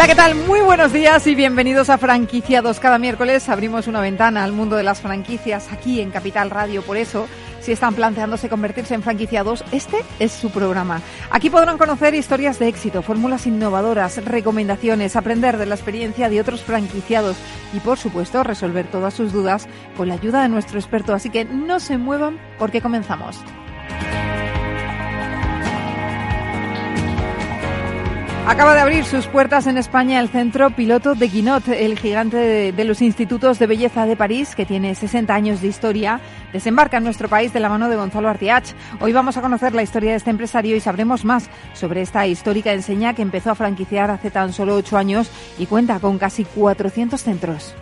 Hola, ¿qué tal? Muy buenos días y bienvenidos a Franquiciados. Cada miércoles abrimos una ventana al mundo de las franquicias aquí en Capital Radio. Por eso, si están planteándose convertirse en franquiciados, este es su programa. Aquí podrán conocer historias de éxito, fórmulas innovadoras, recomendaciones, aprender de la experiencia de otros franquiciados y, por supuesto, resolver todas sus dudas con la ayuda de nuestro experto. Así que no se muevan porque comenzamos. Acaba de abrir sus puertas en España el centro piloto de Guinot, el gigante de, los institutos de belleza de París, que tiene 60 años de historia. Desembarca en nuestro país de la mano de Gonzalo Artiach. Hoy vamos a conocer la historia de este empresario y sabremos más sobre esta histórica enseña que empezó a franquiciar hace tan solo 8 años y cuenta con casi 400 centros.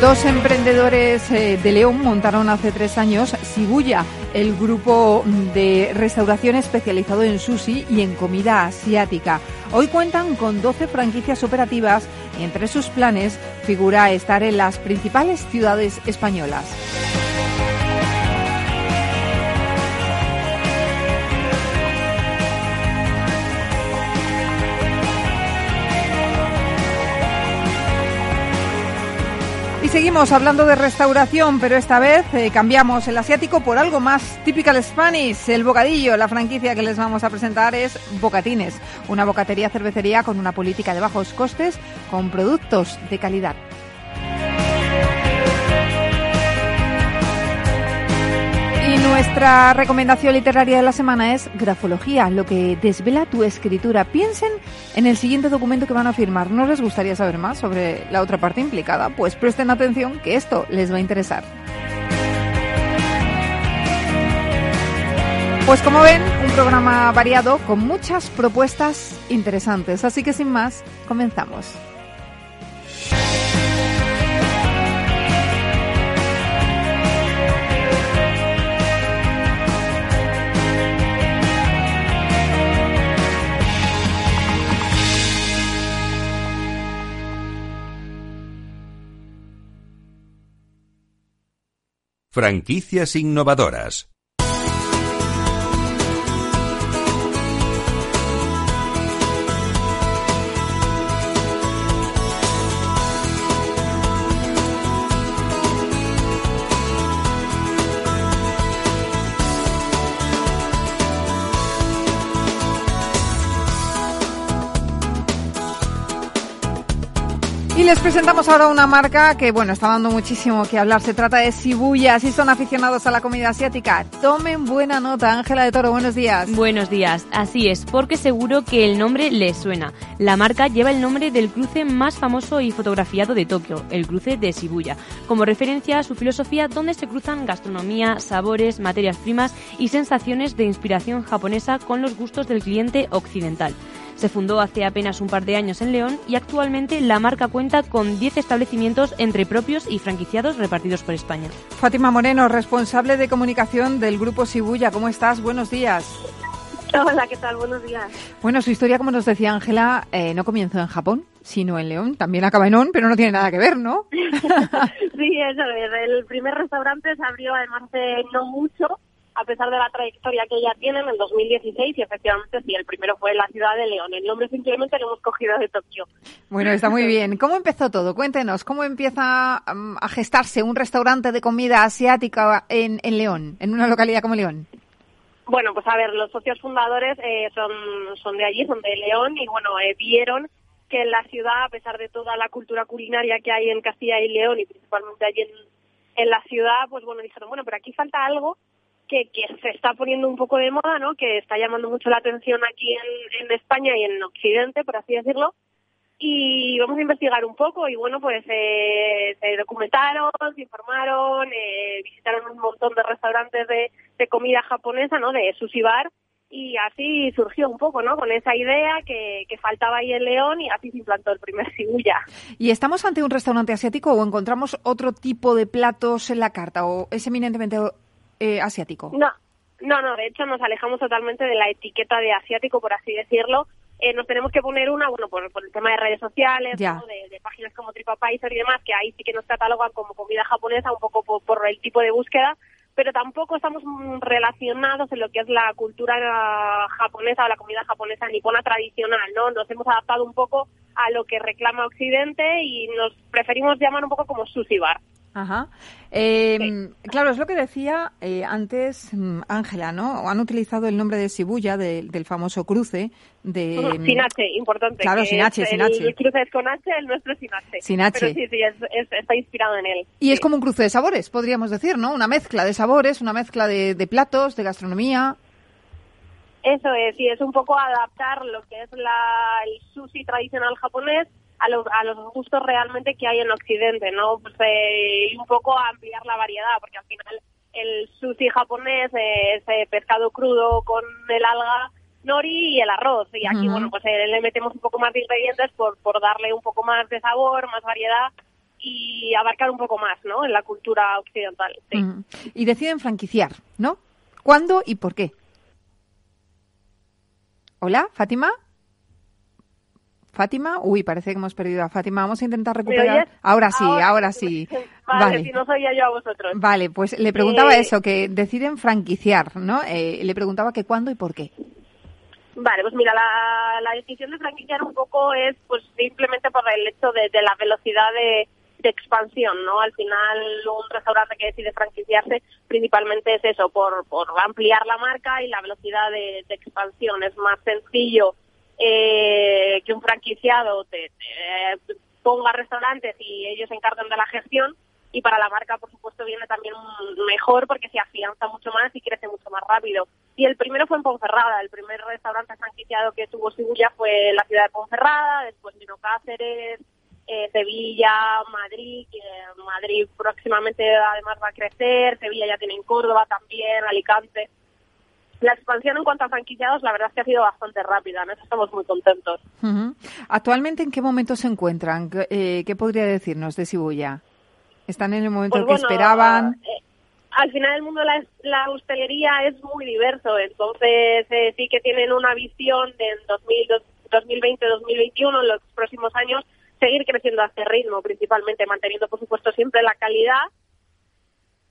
Dos emprendedores eh, de León montaron hace tres años Sibuya, el grupo de restauración especializado en sushi y en comida asiática. Hoy cuentan con 12 franquicias operativas y entre sus planes figura estar en las principales ciudades españolas. Seguimos hablando de restauración, pero esta vez eh, cambiamos el asiático por algo más typical Spanish, el bocadillo. La franquicia que les vamos a presentar es Bocatines, una bocatería cervecería con una política de bajos costes con productos de calidad. Nuestra recomendación literaria de la semana es Grafología, lo que desvela tu escritura. Piensen en el siguiente documento que van a firmar. ¿No les gustaría saber más sobre la otra parte implicada? Pues presten atención que esto les va a interesar. Pues como ven, un programa variado con muchas propuestas interesantes. Así que sin más, comenzamos. Franquicias innovadoras. Y les presentamos ahora una marca que, bueno, está dando muchísimo que hablar. Se trata de Shibuya. Si son aficionados a la comida asiática, tomen buena nota. Ángela de Toro, buenos días. Buenos días. Así es, porque seguro que el nombre les suena. La marca lleva el nombre del cruce más famoso y fotografiado de Tokio, el cruce de Shibuya, como referencia a su filosofía donde se cruzan gastronomía, sabores, materias primas y sensaciones de inspiración japonesa con los gustos del cliente occidental. Se fundó hace apenas un par de años en León y actualmente la marca cuenta con 10 establecimientos entre propios y franquiciados repartidos por España. Fátima Moreno, responsable de comunicación del grupo Shibuya. ¿Cómo estás? Buenos días. Hola, ¿qué tal? Buenos días. Bueno, su historia, como nos decía Ángela, eh, no comenzó en Japón, sino en León. También acaba en On, pero no tiene nada que ver, ¿no? sí, eso es. El primer restaurante se abrió además hace no mucho a pesar de la trayectoria que ya tienen en 2016 y efectivamente sí, el primero fue la ciudad de León. El nombre simplemente lo hemos cogido de Tokio. Bueno, está muy bien. ¿Cómo empezó todo? Cuéntenos, ¿cómo empieza um, a gestarse un restaurante de comida asiática en, en León, en una localidad como León? Bueno, pues a ver, los socios fundadores eh, son, son de allí, son de León y bueno, eh, vieron que en la ciudad, a pesar de toda la cultura culinaria que hay en Castilla y León y principalmente allí en, en la ciudad, pues bueno, dijeron, bueno, pero aquí falta algo que, se está poniendo un poco de moda, ¿no? Que está llamando mucho la atención aquí en, en, España y en Occidente, por así decirlo. y vamos a investigar un poco y bueno pues eh, se documentaron se informaron eh, visitaron un montón de restaurantes de, comida japonesa no de sushi bar y así surgió un poco, ¿no? Con esa idea que, que, faltaba ahí en León y así se implantó el primer Shibuya. ¿Y estamos ante un restaurante asiático o encontramos otro tipo de platos en la carta o es eminentemente eh, asiático? No, no, no, de hecho nos alejamos totalmente de la etiqueta de asiático, por así decirlo. Eh, nos tenemos que poner una, bueno, por, por el tema de redes sociales, ¿no? de, de, páginas como TripAdvisor y demás, que ahí sí que nos catalogan como comida japonesa, un poco por, por el tipo de búsqueda, pero tampoco estamos relacionados en lo que es la cultura japonesa o la comida japonesa nipona tradicional, ¿no? Nos hemos adaptado un poco a lo que reclama Occidente y nos preferimos llamar un poco como sushi bar. Ajá. Eh, sí. Claro, es lo que decía eh, antes mm, Ángela, ¿no? Han utilizado el nombre de Shibuya, de, del famoso cruce de... Sin H, importante. Claro, sin H, sin H. El cruce es con H, el nuestro es sin H. Sin H. Pero sí, sí, es, es, está inspirado en él. Y sí. es como un cruce de sabores, podríamos decir, ¿no? Una mezcla de sabores, una mezcla de, de platos, de gastronomía. Eso es, y es un poco adaptar lo que es la, el sushi tradicional japonés a los, a los gustos realmente que hay en Occidente, ¿no? Pues, eh, y un poco ampliar la variedad, porque al final el sushi japonés es eh, pescado crudo con el alga nori y el arroz. Y aquí, uh -huh. bueno, pues eh, le metemos un poco más de ingredientes por, por darle un poco más de sabor, más variedad y abarcar un poco más, ¿no? En la cultura occidental. Sí. Uh -huh. Y deciden franquiciar, ¿no? ¿Cuándo y por qué? Hola, Fátima. Fátima, uy, parece que hemos perdido a Fátima. Vamos a intentar recuperar. Ahora sí, ahora, ahora sí. Vale, vale, si no soy yo a vosotros. Vale, pues le preguntaba eh... eso, que deciden franquiciar, ¿no? Eh, le preguntaba que cuándo y por qué. Vale, pues mira, la, la decisión de franquiciar un poco es pues simplemente por el hecho de, de la velocidad de, de expansión, ¿no? Al final un restaurante que decide franquiciarse principalmente es eso, por, por ampliar la marca y la velocidad de, de expansión. Es más sencillo eh, que un franquiciado te, te, ponga restaurantes y ellos se encarguen de la gestión. Y para la marca por supuesto viene también mejor porque se afianza mucho más y crece mucho más rápido. Y el primero fue en Ponferrada, el primer restaurante franquiciado que tuvo Shibuya fue la ciudad de Ponferrada, después vino Cáceres, eh, Sevilla, Madrid, que Madrid próximamente además va a crecer, Sevilla ya tiene en Córdoba también, Alicante la expansión en cuanto a franquiciados, la verdad es que ha sido bastante rápida, en eso estamos muy contentos. Uh -huh. ¿Actualmente en qué momento se encuentran? Eh, ¿Qué podría decirnos de Shibuya? ¿Están en el momento pues en que bueno, esperaban? Eh, al final el mundo de la, la, hostelería es muy diverso, entonces eh, sí que tienen una visión de 2020-2021, en los próximos años, seguir creciendo a este ritmo, principalmente manteniendo, por supuesto, siempre la calidad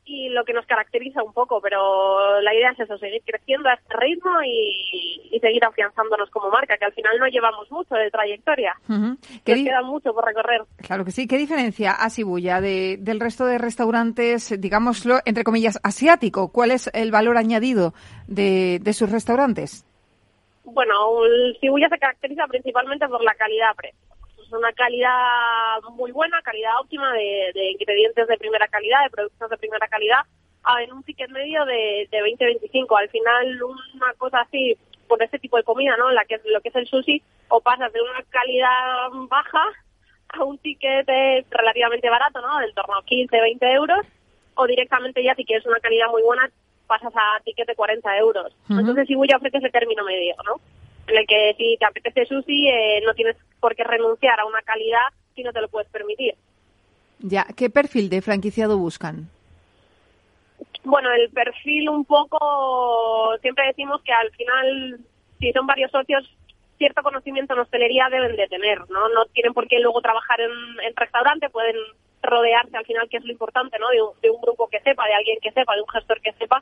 y lo que nos caracteriza un poco, pero la idea es eso, seguir creciendo a este ritmo y, y seguir afianzándonos como marca, que al final no llevamos mucho de trayectoria. Uh -huh. Nos queda mucho por recorrer. Claro que sí. ¿Qué diferencia a Shibuya de, del resto de restaurantes, digámoslo, entre comillas, asiático? ¿Cuál es el valor añadido de, de sus restaurantes? Bueno, el Shibuya se caracteriza principalmente por la calidad-precio una calidad muy buena, calidad óptima de, de, ingredientes de primera calidad, de productos de primera calidad, en un ticket medio de, de 20-25. Al final, una cosa así, por este tipo de comida, ¿no? La que lo que es el sushi, o pasas de una calidad baja a un ticket relativamente barato, ¿no? Del torno a 15-20 euros, o directamente ya si quieres una calidad muy buena, pasas a ticket de 40 euros. Uh -huh. Entonces, si voy a ofrecer ese término medio, ¿no? En el que si te apetece sushi eh, no tienes por qué renunciar a una calidad si no te lo puedes permitir. Ya, ¿qué perfil de franquiciado buscan? Bueno, el perfil un poco, siempre decimos que al final, si son varios socios, cierto conocimiento en hostelería deben de tener, ¿no? No tienen por qué luego trabajar en, en restaurante, pueden rodearse al final, que es lo importante, ¿no? De un, de un grupo que sepa, de alguien que sepa, de un gestor que sepa,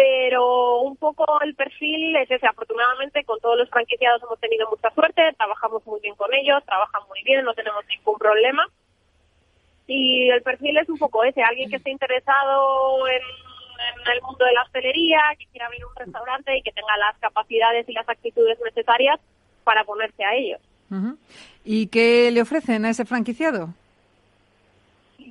pero un poco el perfil es ese. Afortunadamente, con todos los franquiciados hemos tenido mucha suerte, trabajamos muy bien con ellos, trabajan muy bien, no tenemos ningún problema. Y el perfil es un poco ese, alguien que esté interesado en, el mundo de la hostelería, que quiera abrir un restaurante y que tenga las capacidades y las actitudes necesarias para ponerse a ellos. ¿Y qué le ofrecen a ese franquiciado?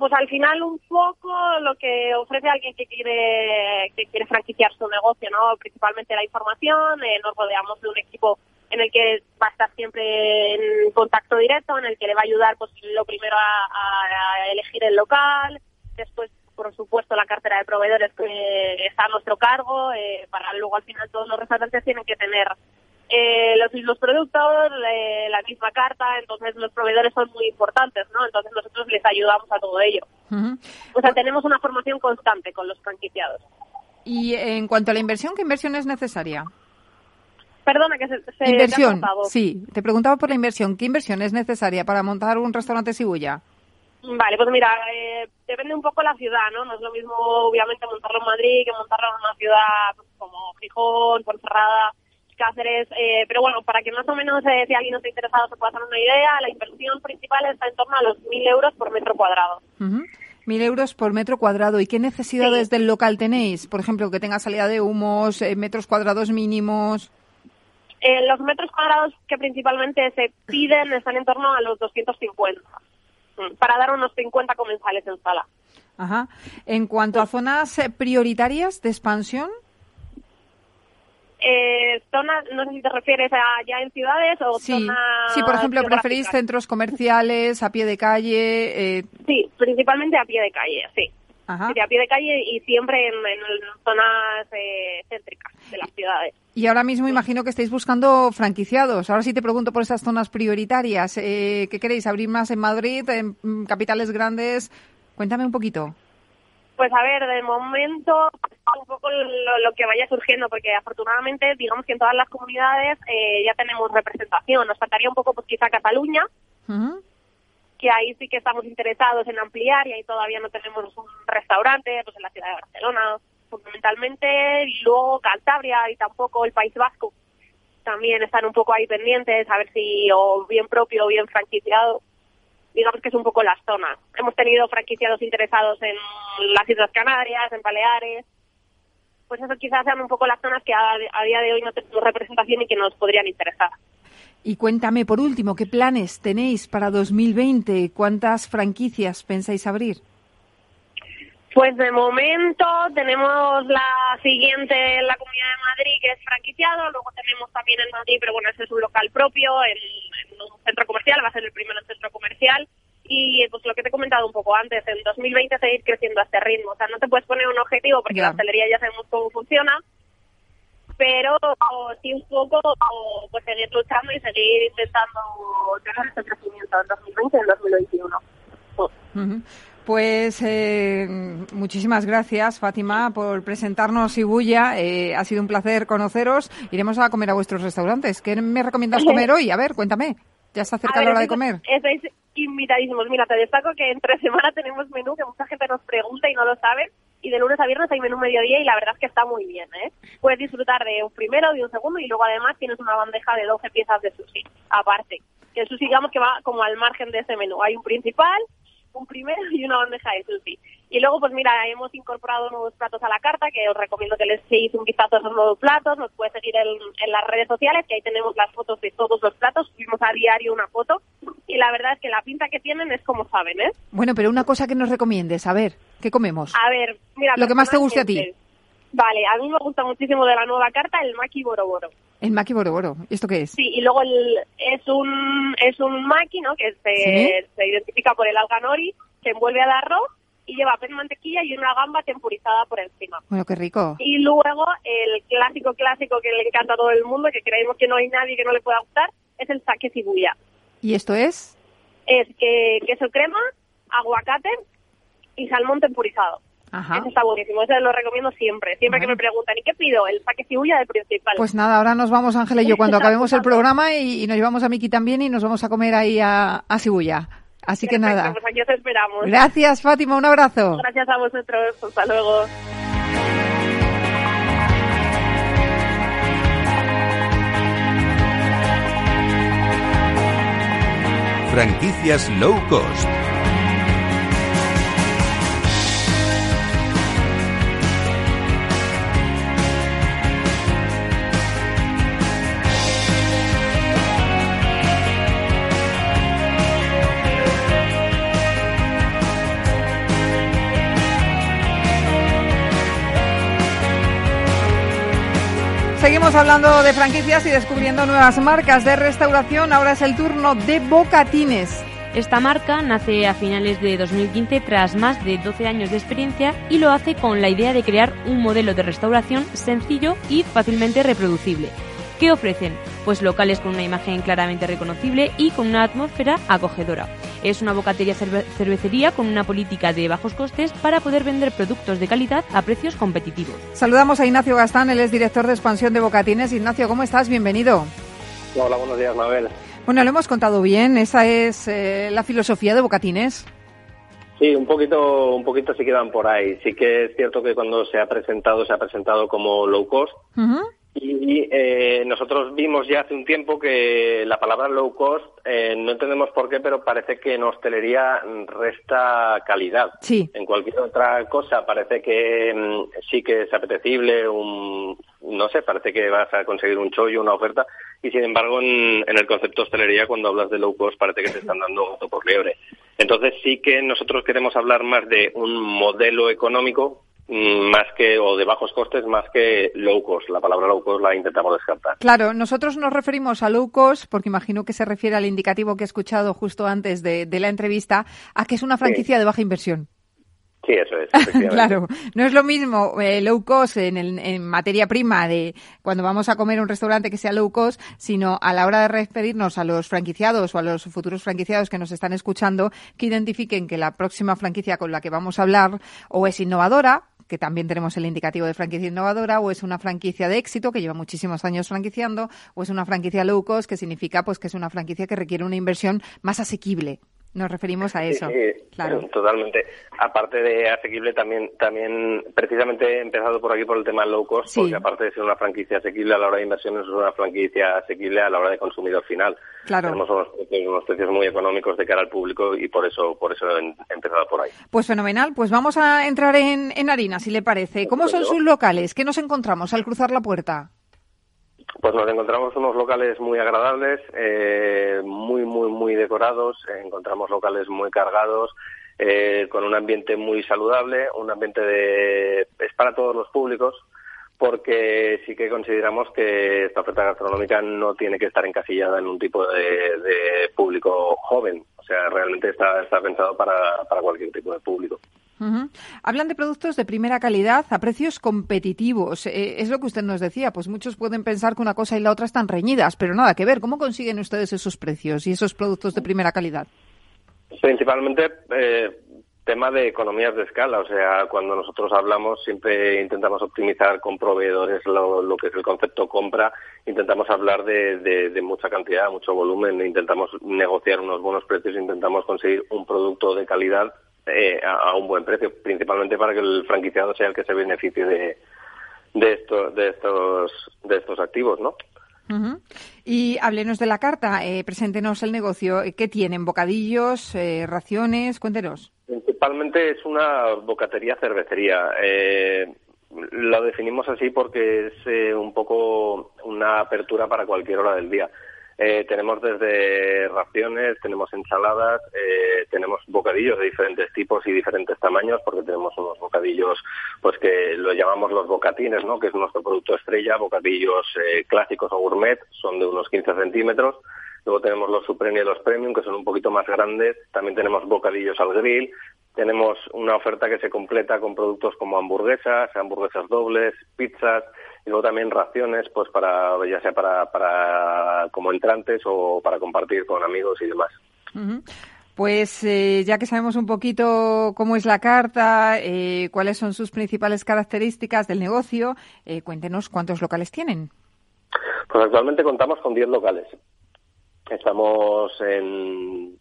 Pues al final un poco lo que ofrece alguien que quiere que quiere franquiciar su negocio, ¿no? Principalmente la información, eh, nos rodeamos de un equipo en el que va a estar siempre en contacto directo, en el que le va a ayudar pues lo primero a, a elegir el local, después por supuesto la cartera de proveedores que está a nuestro cargo, eh, para luego al final todos los restaurantes tienen que tener eh, los mismos productos, eh, la misma carta, entonces los proveedores son muy importantes, ¿no? Entonces nosotros les ayudamos a todo ello. O sea, tenemos una formación constante con los franquiciados. Y en cuanto a la inversión, ¿qué inversión es necesaria? Perdona, que se, se inversión, sí. Te preguntaba por la inversión. ¿Qué inversión es necesaria para montar un restaurante Sibuya? Vale, pues mira, eh, depende un poco la ciudad, ¿no? No es lo mismo, obviamente, montarlo en Madrid que montarlo en una ciudad pues, como Gijón, Ponferrada, Cáceres. Eh, pero bueno, para que más o menos, eh, si alguien no está interesado, se pueda hacer una idea, la inversión principal está en torno a los 1.000 euros por metro cuadrado. Ujú. Mil euros por metro cuadrado. ¿Y qué necesidades del local tenéis? Por ejemplo, que tenga salida de humos, eh, metros cuadrados mínimos. Eh, los metros cuadrados que principalmente se piden están en torno a los 250, mm, para dar unos 50 comensales en sala. Ajá. En cuanto a zonas eh, prioritarias de expansión, Eh, zonas, no sé si te refieres a ya en ciudades o sí. zonas Sí, por ejemplo, preferís centros comerciales, a pie de calle. eh, Sí, principalmente a pie de calle, sí. ajá. Sí, a pie de calle y siempre en, en zonas eh, céntricas de las ciudades. Y ahora mismo imagino que estáis buscando franquiciados. Ahora sí te pregunto por esas zonas prioritarias. Eh, ¿Qué queréis? ¿Abrir más en Madrid, en mm, capitales grandes? Cuéntame un poquito. Pues a ver, de momento un poco lo, lo que vaya surgiendo, porque afortunadamente, digamos que en todas las comunidades eh, ya tenemos representación. Nos faltaría un poco, pues quizá Cataluña, que ahí sí que estamos interesados en ampliar y ahí todavía no tenemos un restaurante, pues en la ciudad de Barcelona, fundamentalmente, y luego Cantabria y tampoco el País Vasco. También están un poco ahí pendientes, a ver si o bien propio o bien franquiciado. Digamos que es un poco las zonas. Hemos tenido franquiciados interesados en las Islas Canarias, en Baleares. Pues eso quizás sean un poco las zonas que a, a día de hoy no tenemos representación y que nos podrían interesar. Y cuéntame, por último, ¿qué planes tenéis para 2020? ¿Cuántas franquicias pensáis abrir? Pues de momento tenemos la siguiente en la Comunidad de Madrid, que es franquiciado. Luego tenemos también en Madrid, pero bueno, ese es un local propio, en, en un centro comercial, va a ser el primero en centro comercial. Y pues lo que te he comentado un poco antes, en 2020 seguir creciendo a este ritmo. O sea, no te puedes poner un objetivo porque la hostelería ya sabemos cómo funciona, pero sí un poco pues seguir luchando y seguir intentando tener este crecimiento en 2020 y en 2021. Ujú. Pues eh, muchísimas gracias, Fátima, por presentarnos Ibuya. Eh, ha sido un placer conoceros. Iremos a comer a vuestros restaurantes. ¿Qué me recomiendas comer hoy? A ver, cuéntame. Ya está cerca ver, la hora de comer. Estáis invitadísimos. Mira, te destaco que entre semana tenemos menú que mucha gente nos pregunta y no lo sabe. Y de lunes a viernes hay menú mediodía y la verdad es que está muy bien, ¿eh? Puedes disfrutar de un primero, de un segundo y luego además tienes una bandeja de 12 piezas de sushi, aparte. Que el sushi digamos que va como al margen de ese menú. Hay un principal, un primero y una bandeja de sushi. Y luego, pues mira, hemos incorporado nuevos platos a la carta, que os recomiendo que les echéis un vistazo a esos nuevos platos. Nos puedes seguir en, en las redes sociales, que ahí tenemos las fotos de todos los platos. Subimos a diario una foto. Y la verdad es que la pinta que tienen es como saben, ¿eh? Bueno, pero una cosa que nos recomiendes. A ver, ¿qué comemos? A ver, mira... Lo que más te guste a ti. Vale, a mí me gusta muchísimo de la nueva carta el maki boroboro. El maqui boroboro. ¿Y esto qué es? Sí, y luego el, es un es un maki, ¿no? Que se, Sí. se identifica por el alga nori, se envuelve al arroz y lleva pan mantequilla y una gamba tempurizada por encima. Bueno, qué rico. Y luego el clásico clásico que le encanta a todo el mundo, que creemos que no hay nadie que no le pueda gustar, es el sake cibuya. ¿Y esto es? Es que queso crema, aguacate y salmón tempurizado. Ajá. Ese está buenísimo, ese lo recomiendo siempre. Siempre que me preguntan, ¿y qué pido? El sake cibuya del principal. Pues nada, ahora nos vamos, Ángela y yo, cuando acabemos el programa y, y nos llevamos a Miki también y nos vamos a comer ahí a, a Sibuya. Así que nada. Pues aquí os esperamos. Gracias, Fátima. Un abrazo. Gracias a vosotros. Hasta luego. Franquicias low cost. Seguimos hablando de franquicias y descubriendo nuevas marcas de restauración. Ahora es el turno de Bocatines. Esta marca nace a finales de 2015 tras más de 12 años de experiencia y lo hace con la idea de crear un modelo de restauración sencillo y fácilmente reproducible. ¿Qué ofrecen? Pues locales con una imagen claramente reconocible y con una atmósfera acogedora. Es una bocatería cervecería con una política de bajos costes para poder vender productos de calidad a precios competitivos. Saludamos a Ignacio Gastán, él es director de expansión de Bocatines. Ignacio, ¿cómo estás? Bienvenido. Hola, buenos días, Mabel. Bueno, lo hemos contado bien. Esa es eh, la filosofía de Bocatines. Sí, un poquito, un poquito se quedan por ahí. Sí que es cierto que cuando se ha presentado, se ha presentado como low cost. Y eh, nosotros vimos ya hace un tiempo que la palabra low cost, eh, no entendemos por qué, pero parece que en hostelería resta calidad. Sí. En cualquier otra cosa parece que mm, sí que es apetecible, un, no sé, parece que vas a conseguir un chollo, una oferta, y sin embargo en, en el concepto hostelería cuando hablas de low cost parece que te están dando gato por liebre. Entonces sí que nosotros queremos hablar más de un modelo económico más que o de bajos costes más que low cost. La palabra low cost la intentamos descartar. Claro, nosotros nos referimos a low cost porque imagino que se refiere al indicativo que he escuchado justo antes de, la entrevista a que es una franquicia de baja inversión. Sí, eso es. claro, no es lo mismo eh, low cost en, en, materia prima de cuando vamos a comer un restaurante que sea low cost, sino a la hora de despedirnos a los franquiciados o a los futuros franquiciados que nos están escuchando, que identifiquen que la próxima franquicia con la que vamos a hablar o es innovadora que también tenemos el indicativo de franquicia innovadora, o es una franquicia de éxito que lleva muchísimos años franquiciando, o es una franquicia low cost, que significa pues que es una franquicia que requiere una inversión más asequible. Nos referimos a eso. Sí, claro. Totalmente. Aparte de asequible, también, también precisamente he empezado por aquí por el tema low cost, porque aparte de ser una franquicia asequible a la hora de inversiones, es una franquicia asequible a la hora de consumidor final. Claro. Tenemos unos precios, muy económicos de cara al público y por eso, por eso he empezado por ahí. Pues fenomenal. Pues vamos a entrar en, en harina, si le parece. ¿Cómo son sus locales? ¿Qué nos encontramos al cruzar la puerta? Pues nos encontramos unos locales muy agradables, eh, muy, muy, muy decorados, encontramos locales muy cargados, eh, con un ambiente muy saludable, un ambiente de... es para todos los públicos, porque sí que consideramos que esta oferta gastronómica no tiene que estar encasillada en un tipo de, público joven, o sea, realmente está, está pensado para, para cualquier tipo de público. Hablan de productos de primera calidad a precios competitivos. Eh, es lo que usted nos decía. Pues muchos pueden pensar que una cosa y la otra están reñidas, pero nada que ver. ¿Cómo consiguen ustedes esos precios y esos productos de primera calidad? Principalmente eh, tema de economías de escala. O sea, cuando nosotros hablamos siempre intentamos optimizar con proveedores lo, que es el concepto compra. Intentamos hablar de, de, mucha cantidad, mucho volumen. Intentamos negociar unos buenos precios. Intentamos conseguir un producto de calidad eh, a, un buen precio, principalmente para que el franquiciado sea el que se beneficie de, de, esto, de, estos, de estos activos, ¿no? Y háblenos de la carta, eh, preséntenos el negocio. ¿Qué tienen? ¿Bocadillos, eh, raciones? Cuéntenos. Principalmente es una bocatería cervecería. Eh, lo definimos así porque es eh, un poco una apertura para cualquier hora del día. Eh, tenemos desde raciones, tenemos ensaladas, eh, tenemos bocadillos de diferentes tipos y diferentes tamaños, porque tenemos unos bocadillos, pues que lo llamamos los bocatines, ¿no? Que es nuestro producto estrella, bocadillos eh, clásicos o gourmet, son de unos 15 centímetros. Luego tenemos los Supreme y los Premium, que son un poquito más grandes. También tenemos bocadillos al grill. Tenemos una oferta que se completa con productos como hamburguesas, hamburguesas dobles, pizzas, y luego también raciones, pues para, ya sea para, para como entrantes o para compartir con amigos y demás. Pues eh, ya que sabemos un poquito cómo es la carta, eh, cuáles son sus principales características del negocio, eh, cuéntenos cuántos locales tienen. Pues actualmente contamos con 10 locales. Estamos en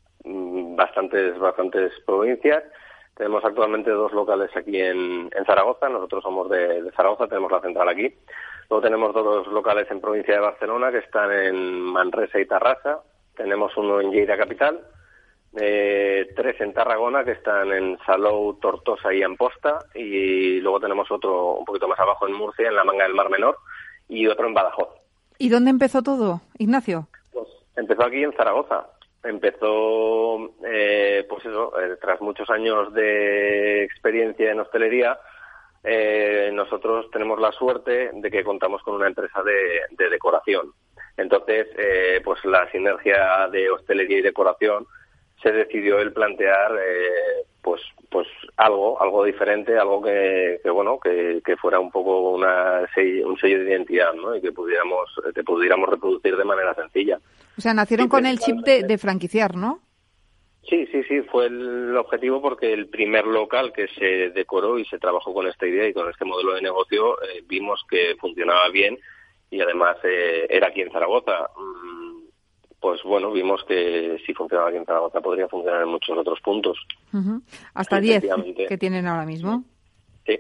bastantes, bastantes provincias tenemos actualmente dos locales aquí en, Zaragoza, nosotros somos de, Zaragoza, tenemos la central aquí. Luego tenemos dos locales en provincia de Barcelona que están en Manresa y Tarrasa. Tenemos uno en Lleida Capital, eh, tres en Tarragona que están en Salou, Tortosa y Amposta. Y luego tenemos otro un poquito más abajo en Murcia, en la Manga del Mar Menor, y otro en Badajoz. ¿Y dónde empezó todo, Ignacio? Pues empezó aquí en Zaragoza empezó, eh, pues eso, eh, tras muchos años de experiencia en hostelería, eh, nosotros tenemos la suerte de que contamos con una empresa de, decoración. Entonces, eh, pues la sinergia de hostelería y decoración se decidió el plantear eh, pues pues algo algo diferente algo que, bueno que, fuera un poco una un sello de identidad ¿no? y que pudiéramos que pudiéramos reproducir de manera sencilla o sea nacieron con el chip de, de franquiciar no Sí, sí, sí, fue el objetivo porque el primer local que se decoró y se trabajó con esta idea y con este modelo de negocio eh, vimos que funcionaba bien y además eh, era aquí en Zaragoza. Mm, pues bueno, vimos que si funcionaba aquí en Zaragoza podría funcionar en muchos otros puntos. Hasta 10 que tienen ahora mismo. Sí.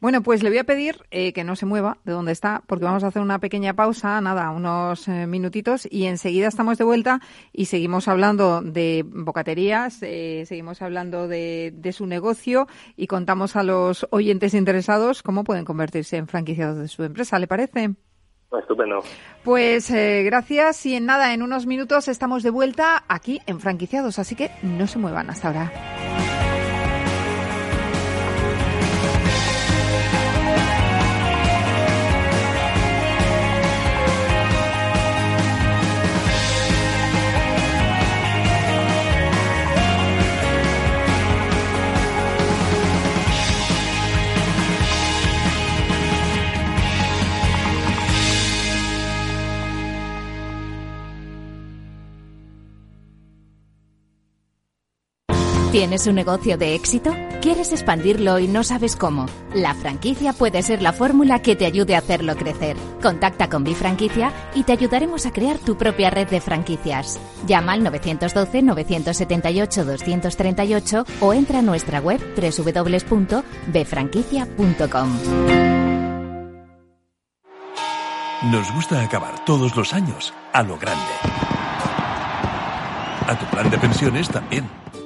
Bueno, pues le voy a pedir eh, que no se mueva de donde está, porque vamos a hacer una pequeña pausa, nada, unos eh, minutitos, y enseguida estamos de vuelta y seguimos hablando de bocaterías, eh, seguimos hablando de, su negocio y contamos a los oyentes interesados cómo pueden convertirse en franquiciados de su empresa. ¿Le parece? Estupendo. Pues gracias y en nada, en unos minutos estamos de vuelta aquí en Franquiciados, así que no se muevan hasta ahora. ¿Tienes un negocio de éxito? ¿Quieres expandirlo y no sabes cómo? La franquicia puede ser la fórmula que te ayude a hacerlo crecer. Contacta con Bifranquicia y te ayudaremos a crear tu propia red de franquicias. Llama al 912-978-238 o entra a nuestra web www.bfranquicia.com. Nos gusta acabar todos los años a lo grande. A tu plan de pensiones también.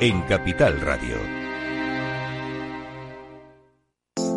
en Capital Radio.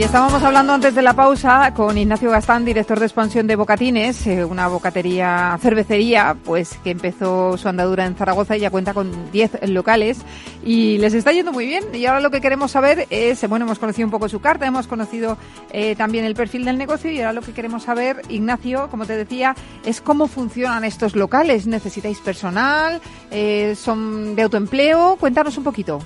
Y estábamos hablando antes de la pausa con Ignacio Gastán, director de expansión de Bocatines, eh, una bocatería, cervecería, pues que empezó su andadura en Zaragoza y ya cuenta con 10 locales y les está yendo muy bien. Y ahora lo que queremos saber es, bueno, hemos conocido un poco su carta, hemos conocido eh, también el perfil del negocio y ahora lo que queremos saber, Ignacio, como te decía, es cómo funcionan estos locales. ¿Necesitáis personal? Eh, ¿Son de autoempleo? Cuéntanos un poquito.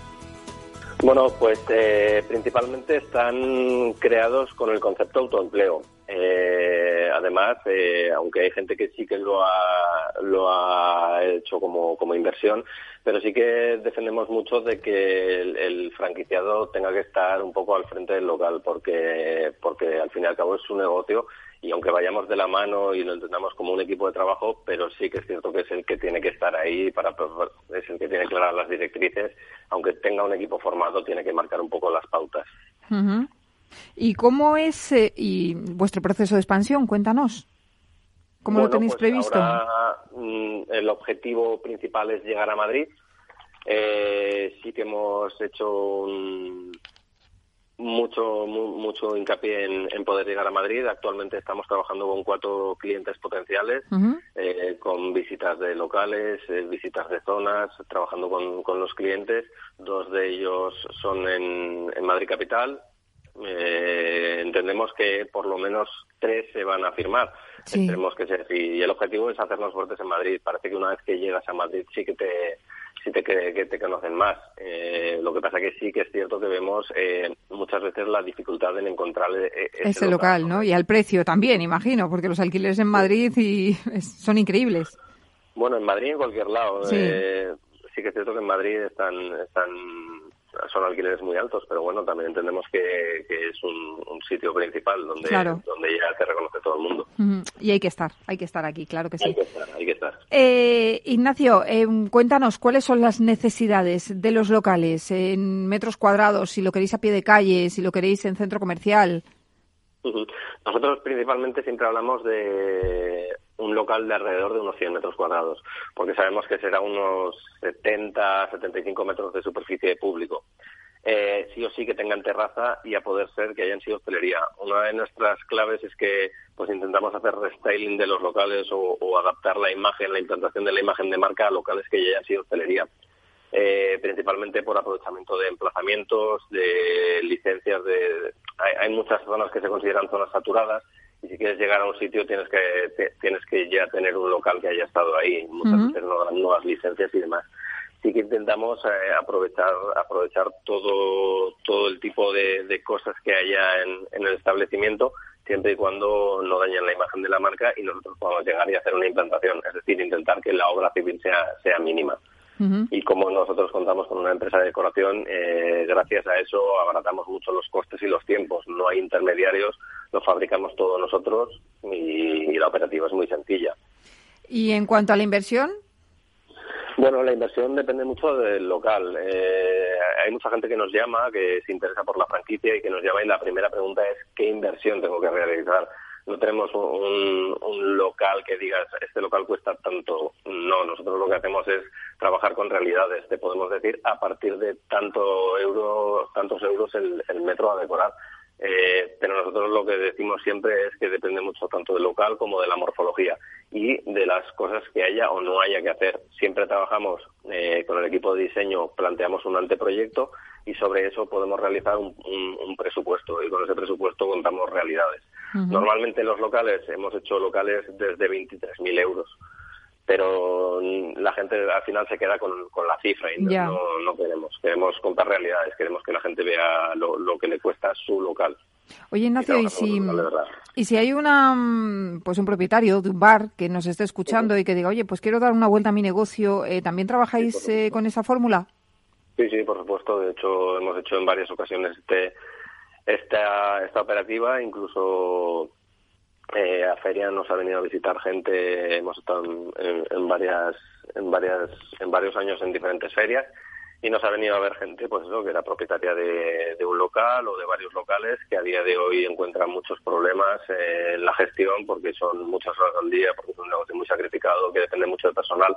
Bueno, pues eh, principalmente están creados con el concepto autoempleo. Eh, además, eh, aunque hay gente que sí que lo ha, lo ha hecho como, como inversión, pero sí que defendemos mucho de que el, el, franquiciado tenga que estar un poco al frente del local, porque, porque al fin y al cabo es su negocio y aunque vayamos de la mano y lo entendamos como un equipo de trabajo, pero sí que es cierto que es el que tiene que estar ahí, para es el que tiene claras las directrices, aunque tenga un equipo formado, tiene que marcar un poco las pautas. Uh -huh. ¿Y cómo es eh, y vuestro proceso de expansión? Cuéntanos. ¿Cómo bueno, lo tenéis pues previsto? Ahora, mm, el objetivo principal es llegar a Madrid. Eh, sí que hemos hecho un, mucho mu- mucho hincapié en, en poder llegar a Madrid. Actualmente estamos trabajando con cuatro clientes potenciales, eh, con visitas de locales, eh, visitas de zonas, trabajando con, con los clientes. Dos de ellos son en, en Madrid capital. Eh, entendemos que por lo menos tres se van a firmar. Sí. Esperemos que así. Y el objetivo es hacernos fuertes en Madrid. Parece que una vez que llegas a Madrid sí que te sí te, que, que te conocen más. Eh, lo que pasa que sí que es cierto que vemos eh, muchas veces la dificultad en encontrar eh, ese, Ese local, ¿no? Y al precio también, imagino, porque los alquileres en Madrid y es- son increíbles. Bueno, en Madrid y en cualquier lado. Sí. Eh, sí que es cierto que en Madrid están, están son alquileres muy altos, pero bueno, también entendemos que, que es un, un sitio principal donde, Claro. donde ya te reconoce todo el mundo. Y hay que estar, hay que estar aquí, claro que sí. Hay que estar, hay que estar. Eh, Ignacio, eh, cuéntanos cuáles son las necesidades de los locales en metros cuadrados, si lo queréis a pie de calle, si lo queréis en centro comercial. Nosotros principalmente siempre hablamos de un local de alrededor de unos 100 metros cuadrados, porque sabemos que será unos 70, 75 metros de superficie de público. Eh, sí o sí que tengan terraza y a poder ser que hayan sido hostelería. Una de nuestras claves es que pues intentamos hacer restyling de los locales o, adaptar la imagen, la implantación de la imagen de marca a locales que ya hayan sido hostelería eh, principalmente por aprovechamiento de emplazamientos, de licencias de... Hay, hay muchas zonas que se consideran zonas saturadas y si quieres llegar a un sitio tienes que te- tienes que ya tener un local que haya estado ahí, muchas veces no dan nuevas licencias y demás. Sí que intentamos eh, aprovechar aprovechar todo todo el tipo de, de cosas que haya en, en el establecimiento siempre y cuando no dañen la imagen de la marca y nosotros podamos llegar y hacer una implantación, es decir, intentar que la obra civil sea sea mínima y como nosotros contamos con una empresa de decoración, eh, gracias a eso abaratamos mucho los costes y los tiempos. No hay intermediarios, lo fabricamos todo nosotros y, y la operativa es muy sencilla. Y en cuanto a la inversión, Bueno, la inversión depende mucho del local. Eh, hay mucha gente que nos llama, que se interesa por la franquicia y que nos llama y la primera pregunta es ¿qué inversión tengo que realizar? No tenemos un local que digas, este local cuesta tanto. No, nosotros lo que hacemos es trabajar con realidades. Te podemos decir a partir de tanto euro, tantos euros el, el metro a decorar. Eh, pero nosotros lo que decimos siempre es que depende mucho tanto del local como de la morfología y de las cosas que haya o no haya que hacer. Siempre trabajamos eh, con el equipo de diseño, planteamos un anteproyecto y sobre eso podemos realizar un, un- un presupuesto y con ese presupuesto contamos realidades. Normalmente en los locales hemos hecho locales desde 23.000 euros, pero la gente al final se queda con, con la cifra y no- no, no queremos. Queremos contar realidades, queremos que la gente vea lo, lo que le cuesta su local. oye Ignacio, y si, y si hay una, mm, pues un propietario de un bar que nos esté escuchando y que diga, oye, pues quiero dar una vuelta a mi negocio, eh, ¿también trabajáis eh, con esa fórmula? Sí, sí, por supuesto. De hecho, hemos hecho en varias ocasiones este, esta, esta operativa. Incluso eh, a feria nos ha venido a visitar gente. Hemos estado en, en- varias, en varias, en varios años en diferentes ferias y nos ha venido a ver gente, pues eso, que era propietaria de, un local o de varios locales que a día de hoy encuentran muchos problemas en la gestión porque son muchas horas al día, porque es un negocio muy sacrificado, que depende mucho del personal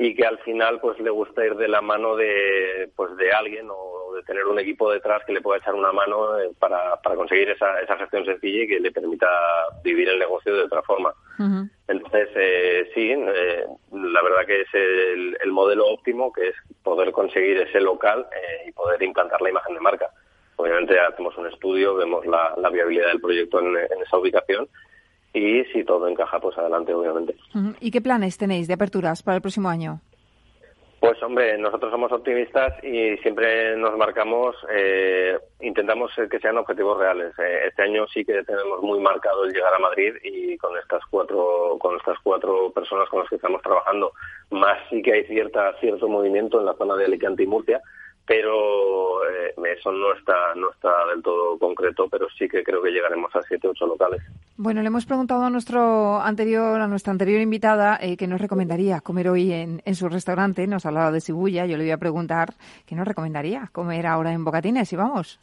y que al final pues le gusta ir de la mano de pues de alguien o de tener un equipo detrás que le pueda echar una mano eh, para, para conseguir esa, esa gestión sencilla y que le permita vivir el negocio de otra forma. Entonces, eh, sí, eh, la verdad que es el, el, modelo óptimo, que es poder conseguir ese local y poder implantar la imagen de marca. Obviamente hacemos un estudio, vemos la, la viabilidad del proyecto en, en esa ubicación y si todo encaja, pues adelante, obviamente. ¿Y qué planes tenéis de aperturas para el próximo año? Pues hombre, nosotros somos optimistas y siempre nos marcamos, eh, intentamos que sean objetivos reales. Eh, este año sí que tenemos muy marcado el llegar a Madrid y con estas cuatro, con estas cuatro personas con las que estamos trabajando, más sí que hay cierta, cierto movimiento en la zona de Alicante y Murcia, pero eh, eso no está no está del todo concreto, pero sí que creo que llegaremos a siete ocho locales. Bueno, le hemos preguntado a nuestro anterior a nuestra anterior invitada eh, qué nos recomendaría comer hoy en, en su restaurante. Nos ha hablado de Cibulla. Yo le voy a preguntar qué nos recomendaría comer ahora en Bocatines y vamos.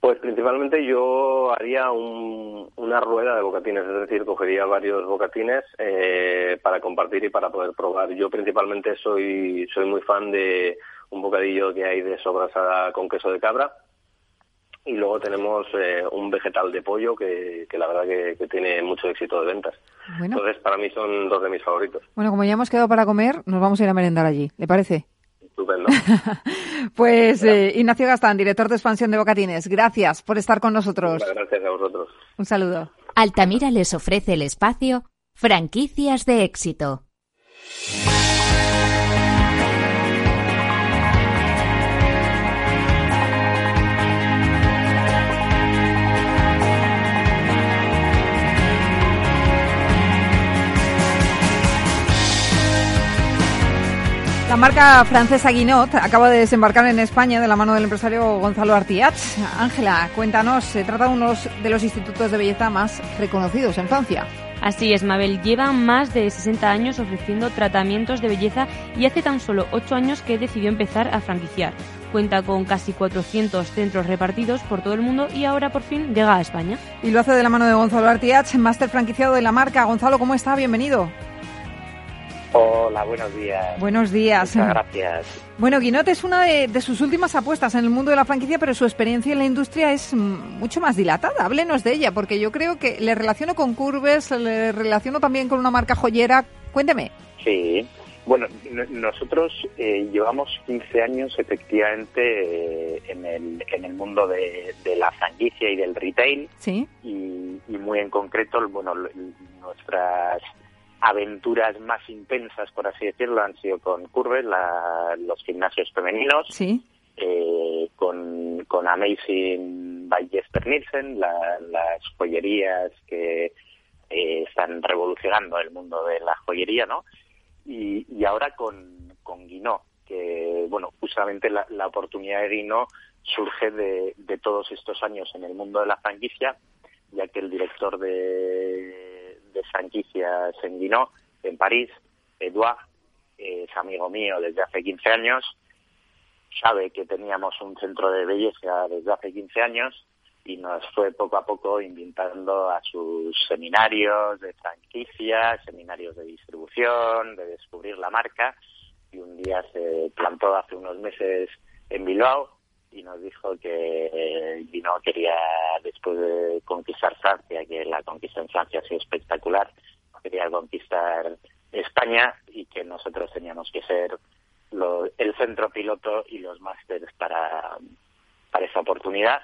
Pues principalmente yo haría una rueda de bocatines, es decir, cogería varios bocatines eh, para compartir y para poder probar. Yo principalmente soy soy muy fan de un bocadillo que hay de sobrasada con queso de cabra. Y luego tenemos eh, un vegetal de pollo que, la verdad que, tiene mucho éxito de ventas. Entonces, para mí son dos de mis favoritos. Bueno, como ya hemos quedado para comer, nos vamos a ir a merendar allí. ¿Le parece? Estupendo. pues eh, Ignacio Gastán, director de expansión de Bocatines, gracias por estar con nosotros. gracias a vosotros. Un saludo. Altamira les ofrece el espacio Franquicias de éxito. La marca francesa Guinot acaba de desembarcar en España de la mano del empresario Gonzalo Artiat. Ángela, cuéntanos, se trata de uno de los institutos de belleza más reconocidos en Francia. Así es, Mabel. Lleva más de 60 años ofreciendo tratamientos de belleza y hace tan solo 8 años que decidió empezar a franquiciar. Cuenta con casi 400 centros repartidos por todo el mundo y ahora por fin llega a España. Y lo hace de la mano de Gonzalo Artiach, máster franquiciado de la marca. Gonzalo, ¿cómo está? Bienvenido. Hola, buenos días. Buenos días. Muchas gracias. Bueno, Guinot es una de, sus últimas apuestas en el mundo de la franquicia, pero su experiencia en la industria es mucho más dilatada. Háblenos de ella, porque yo creo que le relaciono con Curves, le relaciono también con una marca joyera. Cuénteme. Sí. Bueno, nosotros eh, llevamos 15 años efectivamente eh, en, el, en el mundo de, la franquicia y del retail. Sí. Y, y muy en concreto, bueno, nuestras aventuras más intensas, por así decirlo, han sido con Curve, los gimnasios femeninos, ¿Sí? eh, con, con Amazing by Jesper Nielsen, las joyerías que eh, están revolucionando el mundo de la joyería, ¿no? Y, y ahora con, con Guinó, que, bueno, justamente la, la oportunidad de Guinó surge de, de todos estos años en el mundo de la franquicia, ya que el director de de franquicias en Guinó, en París. Edouard es amigo mío desde hace 15 años, sabe que teníamos un centro de belleza desde hace 15 años y nos fue poco a poco invitando a sus seminarios de franquicias, seminarios de distribución, de descubrir la marca y un día se plantó hace unos meses en Bilbao y nos dijo que eh, no quería, después de conquistar Francia, que la conquista en Francia ha sido espectacular, quería conquistar España y que nosotros teníamos que ser el centro piloto y los másteres para, para esa oportunidad.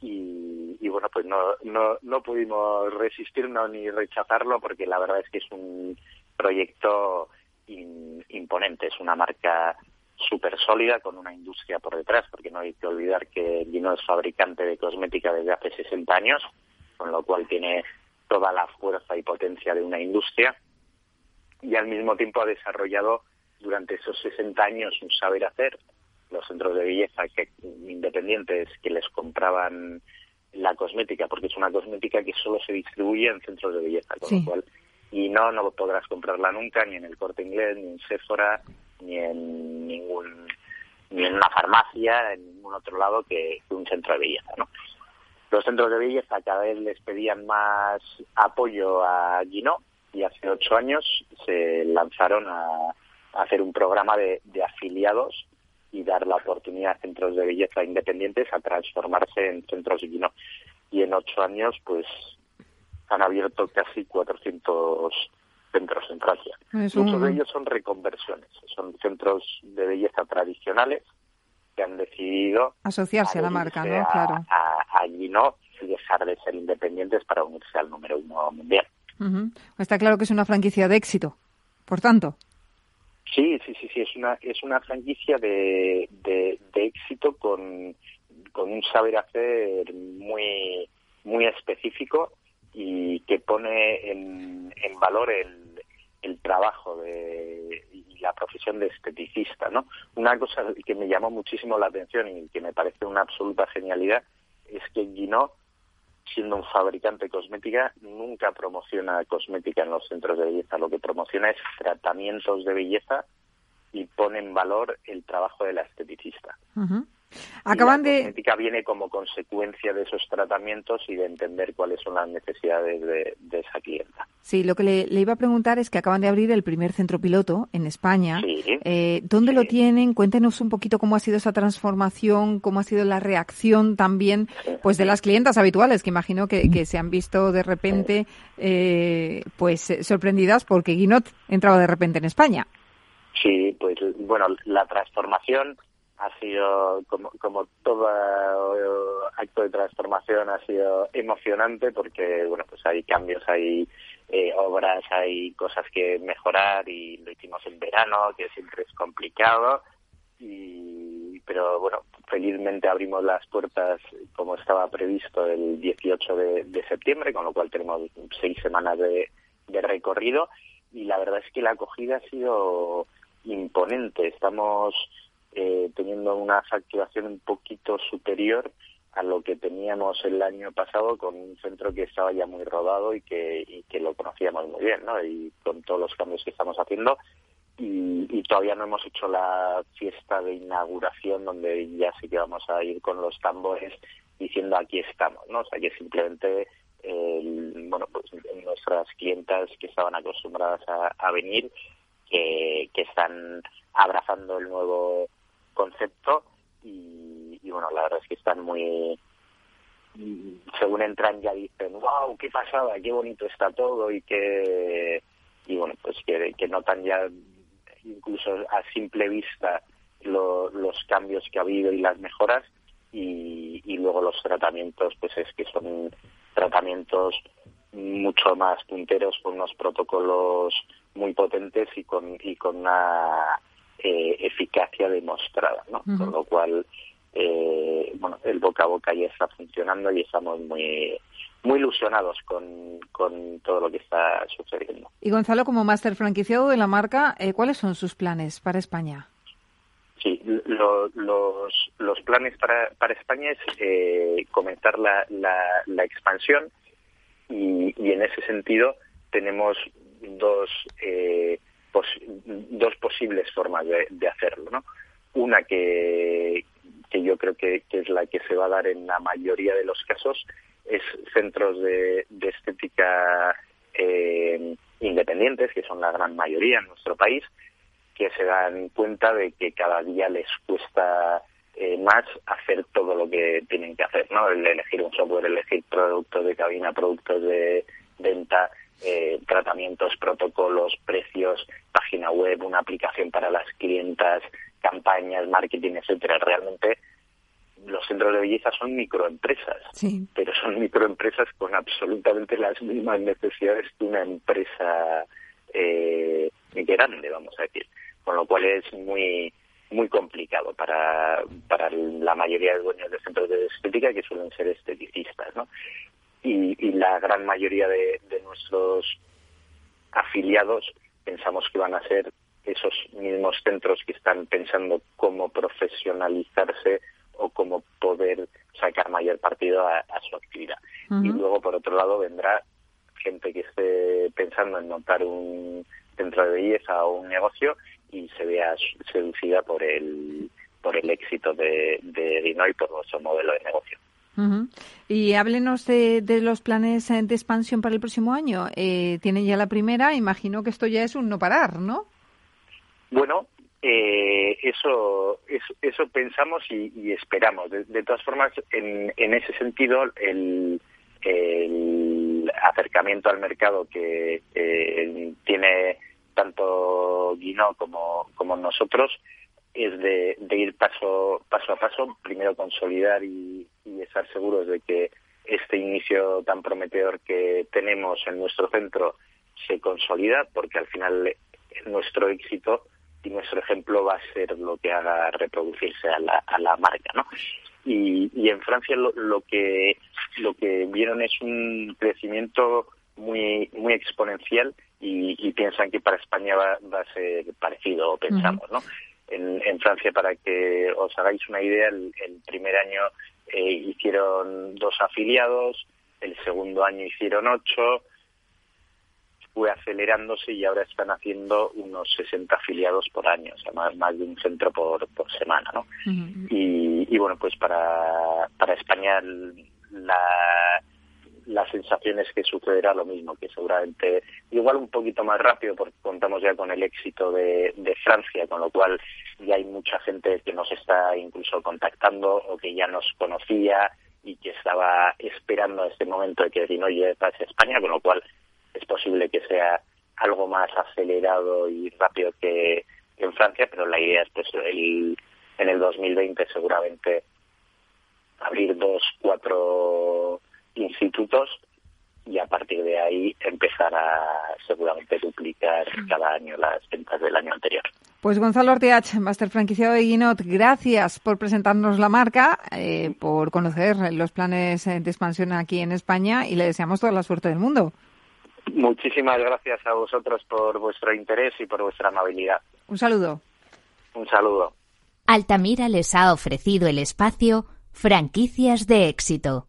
Y, y, bueno, pues no, no, no pudimos resistirnos ni rechazarlo porque la verdad es que es un proyecto imponente, es una marca súper sólida con una industria por detrás, porque no hay que olvidar que Gino es fabricante de cosmética desde hace 60 años, con lo cual tiene toda la fuerza y potencia de una industria y al mismo tiempo ha desarrollado durante esos 60 años un saber hacer. Los centros de belleza que independientes que les compraban la cosmética, porque es una cosmética que solo se distribuye en centros de belleza, con lo cual y no no podrás comprarla nunca ni en el Corte Inglés ni en Sephora ni en ningún ni en una farmacia, en ningún otro lado que, un centro de belleza, ¿no? Los centros de belleza cada vez les pedían más apoyo a Gino y hace ocho años se lanzaron a, hacer un programa de, afiliados y dar la oportunidad a centros de belleza independientes a transformarse en centros de Gino. Y en ocho años, pues, han abierto casi 400 centros en Francia. Muchos de ellos son reconversiones, son centros de belleza tradicionales que han decidido asociarse a la marca, ¿no? Claro. A, allí no y dejar de ser independientes para unirse al número uno mundial. Está claro que es una franquicia de éxito, por tanto. Sí, sí, sí, sí, es una, es una franquicia de, de, éxito con, con un saber hacer muy, muy específico y que pone en, en valor el, el trabajo de, y la profesión de esteticista, ¿no? Una cosa que me llamó muchísimo la atención y que me parece una absoluta genialidad es que Guinot, siendo un fabricante de cosmética, nunca promociona cosmética en los centros de belleza. Lo que promociona es tratamientos de belleza y pone en valor el trabajo de la esteticista. Acaban la cosmética viene como consecuencia de esos tratamientos y de entender cuáles son las necesidades de, esa clienta. Sí, lo que le, iba a preguntar es que acaban de abrir el primer centro piloto en España. Eh, ¿Dónde lo tienen? Cuéntenos un poquito cómo ha sido esa transformación, cómo ha sido la reacción también pues de las clientas habituales, que imagino que, se han visto de repente eh, pues sorprendidas porque Guinot entraba de repente en España. Sí, pues bueno, la transformación ha sido, como, como todo acto de transformación, ha sido emocionante porque, bueno, pues hay cambios, hay eh, obras, hay cosas que mejorar y lo hicimos en verano, que siempre es complicado. Y, pero bueno, felizmente abrimos las puertas como estaba previsto el 18 de, septiembre, con lo cual tenemos seis semanas de, de recorrido y la verdad es que la acogida ha sido imponente. Estamos eh, teniendo una facturación un poquito superior a lo que teníamos el año pasado con un centro que estaba ya muy rodado y que, que lo conocíamos muy bien, ¿no? Y con todos los cambios que estamos haciendo. Y, todavía no hemos hecho la fiesta de inauguración donde ya sí que vamos a ir con los tambores diciendo aquí estamos, ¿no? O sea que simplemente bueno pues nuestras clientas que estaban acostumbradas a, venir que, que están abrazando el nuevo concepto y, bueno, la verdad es que están muy, según entran ya dicen, wow, qué pasada, qué bonito está todo y que, y bueno, pues que, notan ya incluso a simple vista los cambios que ha habido y las mejoras y, y luego los tratamientos, pues es que son tratamientos mucho más punteros con unos protocolos muy potentes y con y con una eh, eficacia demostrada, ¿no? Con lo cual, eh, bueno, el boca a boca ya está funcionando y estamos muy muy ilusionados con, con todo lo que está sucediendo. Y Gonzalo, como máster franquiciado de la marca, eh, ¿cuáles son sus planes para España? Sí, los, los planes para, para España es eh, comenzar la, la, la expansión y, y, en ese sentido tenemos dos eh, dos posibles formas de, hacerlo, ¿no? Una que, que yo creo que, es la que se va a dar en la mayoría de los casos es centros de, estética eh, independientes, que son la gran mayoría en nuestro país, que se dan cuenta de que cada día les cuesta eh, más hacer todo lo que tienen que hacer, ¿no? El elegir un software, elegir productos de cabina, productos de venta, eh, tratamientos, protocolos, precios, página web, una aplicación para las clientas, campañas, marketing, etcétera. Realmente los centros de belleza son microempresas, pero son microempresas con absolutamente las mismas necesidades que una empresa eh, grande, vamos a decir. Con lo cual es muy muy complicado para, para la mayoría de dueños de centros de estética que suelen ser esteticistas, ¿no? Y, la gran mayoría de, nuestros afiliados pensamos que van a ser esos mismos centros que están pensando cómo profesionalizarse o cómo poder sacar mayor partido a, su actividad. Y luego, por otro lado, vendrá gente que esté pensando en montar un centro de belleza o un negocio y se vea seducida por el por el éxito de, de Dino y por nuestro modelo de negocio. Y háblenos de, de, los planes de expansión para el próximo año. Eh, tienen ya la primera, imagino que esto ya es un no parar, ¿no? Bueno, eh, eso, eso, eso pensamos y, y esperamos. De, de, todas formas, en, en ese sentido, el, el acercamiento al mercado que eh, tiene tanto Guinó como, como nosotros es de, de, ir paso, paso a paso, primero consolidar y, y, estar seguros de que este inicio tan prometedor que tenemos en nuestro centro se consolida, porque al final nuestro éxito y nuestro ejemplo va a ser lo que haga reproducirse a la, a la marca, ¿no? Y, y en Francia lo, lo, que lo que vieron es un crecimiento muy muy exponencial y, y piensan que para España va, va a ser parecido, pensamos, ¿no? En, en, Francia, para que os hagáis una idea, el, el primer año eh, hicieron dos afiliados, el segundo año hicieron ocho, fue acelerándose y ahora están haciendo unos 60 afiliados por año, o sea, más, más de un centro por, por semana, ¿no? Uh -huh. y, y, bueno, pues para, para España la, la sensación es que sucederá lo mismo, que seguramente igual un poquito más rápido porque contamos ya con el éxito de, de Francia, con lo cual ya hay mucha gente que nos está incluso contactando o que ya nos conocía y que estaba esperando este momento de que Dinoye pase a España, con lo cual es posible que sea algo más acelerado y rápido que, que en Francia, pero la idea es pues el, en el 2020 seguramente abrir dos, cuatro institutos y a partir de ahí empezar a seguramente duplicar cada año las ventas del año anterior. Pues Gonzalo Ortiach, máster franquiciado de Guinot, gracias por presentarnos la marca, eh, por conocer los planes de expansión aquí en España y le deseamos toda la suerte del mundo. Muchísimas gracias a vosotros por vuestro interés y por vuestra amabilidad. Un saludo. Un saludo. Altamira les ha ofrecido el espacio Franquicias de éxito.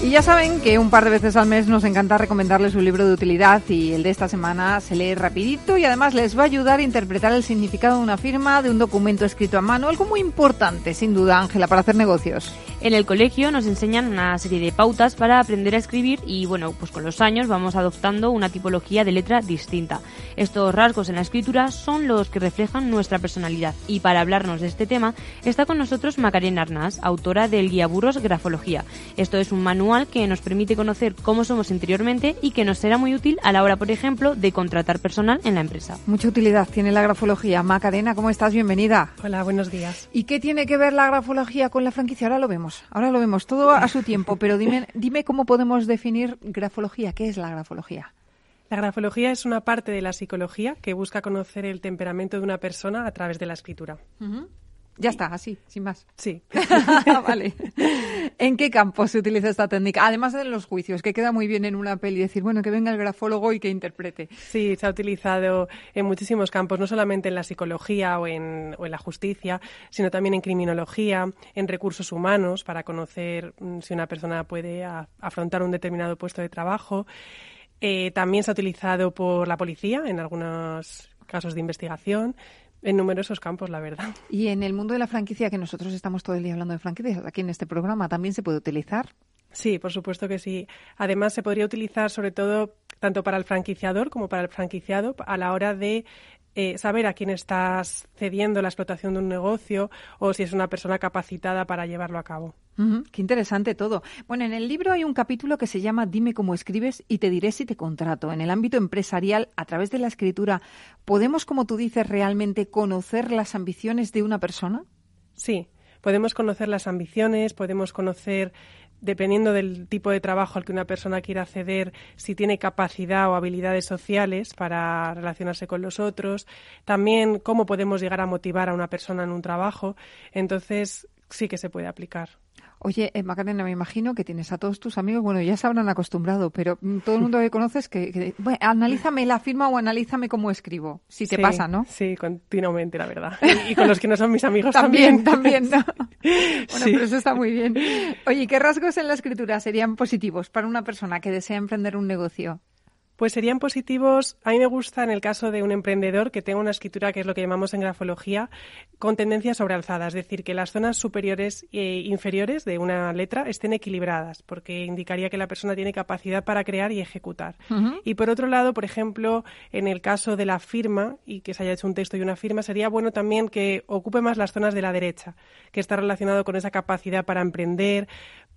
Y ya saben que un par de veces al mes nos encanta recomendarles un libro de utilidad y el de esta semana se lee rapidito y además les va a ayudar a interpretar el significado de una firma, de un documento escrito a mano, algo muy importante, sin duda, Ángela, para hacer negocios. En el colegio nos enseñan una serie de pautas para aprender a escribir y bueno, pues con los años vamos adoptando una tipología de letra distinta. Estos rasgos en la escritura son los que reflejan nuestra personalidad y para hablarnos de este tema está con nosotros Macarena Arnaz, autora del Guía Burros Grafología. Esto es un manual que nos permite conocer cómo somos interiormente y que nos será muy útil a la hora, por ejemplo, de contratar personal en la empresa. Mucha utilidad tiene la grafología. Macarena, ¿cómo estás? Bienvenida. Hola, buenos días. ¿Y qué tiene que ver la grafología con la franquicia? Ahora lo vemos. Ahora lo vemos todo a su tiempo, pero dime, dime cómo podemos definir grafología. ¿Qué es la grafología? La grafología es una parte de la psicología que busca conocer el temperamento de una persona a través de la escritura. Uh -huh. Ya está, así, sin más. Sí. vale. ¿En qué campo se utiliza esta técnica? Además de los juicios, que queda muy bien en una peli decir, bueno, que venga el grafólogo y que interprete. Sí, se ha utilizado en muchísimos campos, no solamente en la psicología o en, o en la justicia, sino también en criminología, en recursos humanos, para conocer si una persona puede a, afrontar un determinado puesto de trabajo. Eh, también se ha utilizado por la policía en algunos casos de investigación en numerosos campos, la verdad. Y en el mundo de la franquicia, que nosotros estamos todo el día hablando de franquicias, aquí en este programa, ¿también se puede utilizar? Sí, por supuesto que sí. Además, se podría utilizar sobre todo tanto para el franquiciador como para el franquiciado a la hora de eh, saber a quién estás cediendo la explotación de un negocio o si es una persona capacitada para llevarlo a cabo. Uh -huh, qué interesante todo. Bueno, en el libro hay un capítulo que se llama Dime cómo escribes y te diré si te contrato. En el ámbito empresarial, a través de la escritura, ¿podemos, como tú dices, realmente conocer las ambiciones de una persona? Sí, podemos conocer las ambiciones, podemos conocer dependiendo del tipo de trabajo al que una persona quiera acceder, si tiene capacidad o habilidades sociales para relacionarse con los otros, también cómo podemos llegar a motivar a una persona en un trabajo. Entonces, sí que se puede aplicar. Oye, eh, Macarena, me imagino que tienes a todos tus amigos, bueno, ya se habrán acostumbrado, pero mm, todo el mundo que conoces que, que bueno, analízame la firma o analízame cómo escribo, si te Sí, pasa, ¿no? Sí, continuamente, la verdad. Y, y con los que no son mis amigos También, también. también, ¿no? Bueno, Sí. pero eso está muy bien. Oye, ¿qué rasgos en la escritura serían positivos para una persona que desea emprender un negocio? Pues serían positivos. A mí me gusta en el caso de un emprendedor que tenga una escritura que es lo que llamamos en grafología con tendencia sobrealzada, es decir, que las zonas superiores e inferiores de una letra estén equilibradas, porque indicaría que la persona tiene capacidad para crear y ejecutar. Y por otro lado, por ejemplo, en el caso de la firma y que se haya hecho un texto y una firma, sería bueno también que ocupe más las zonas de la derecha, que está relacionado con esa capacidad para emprender,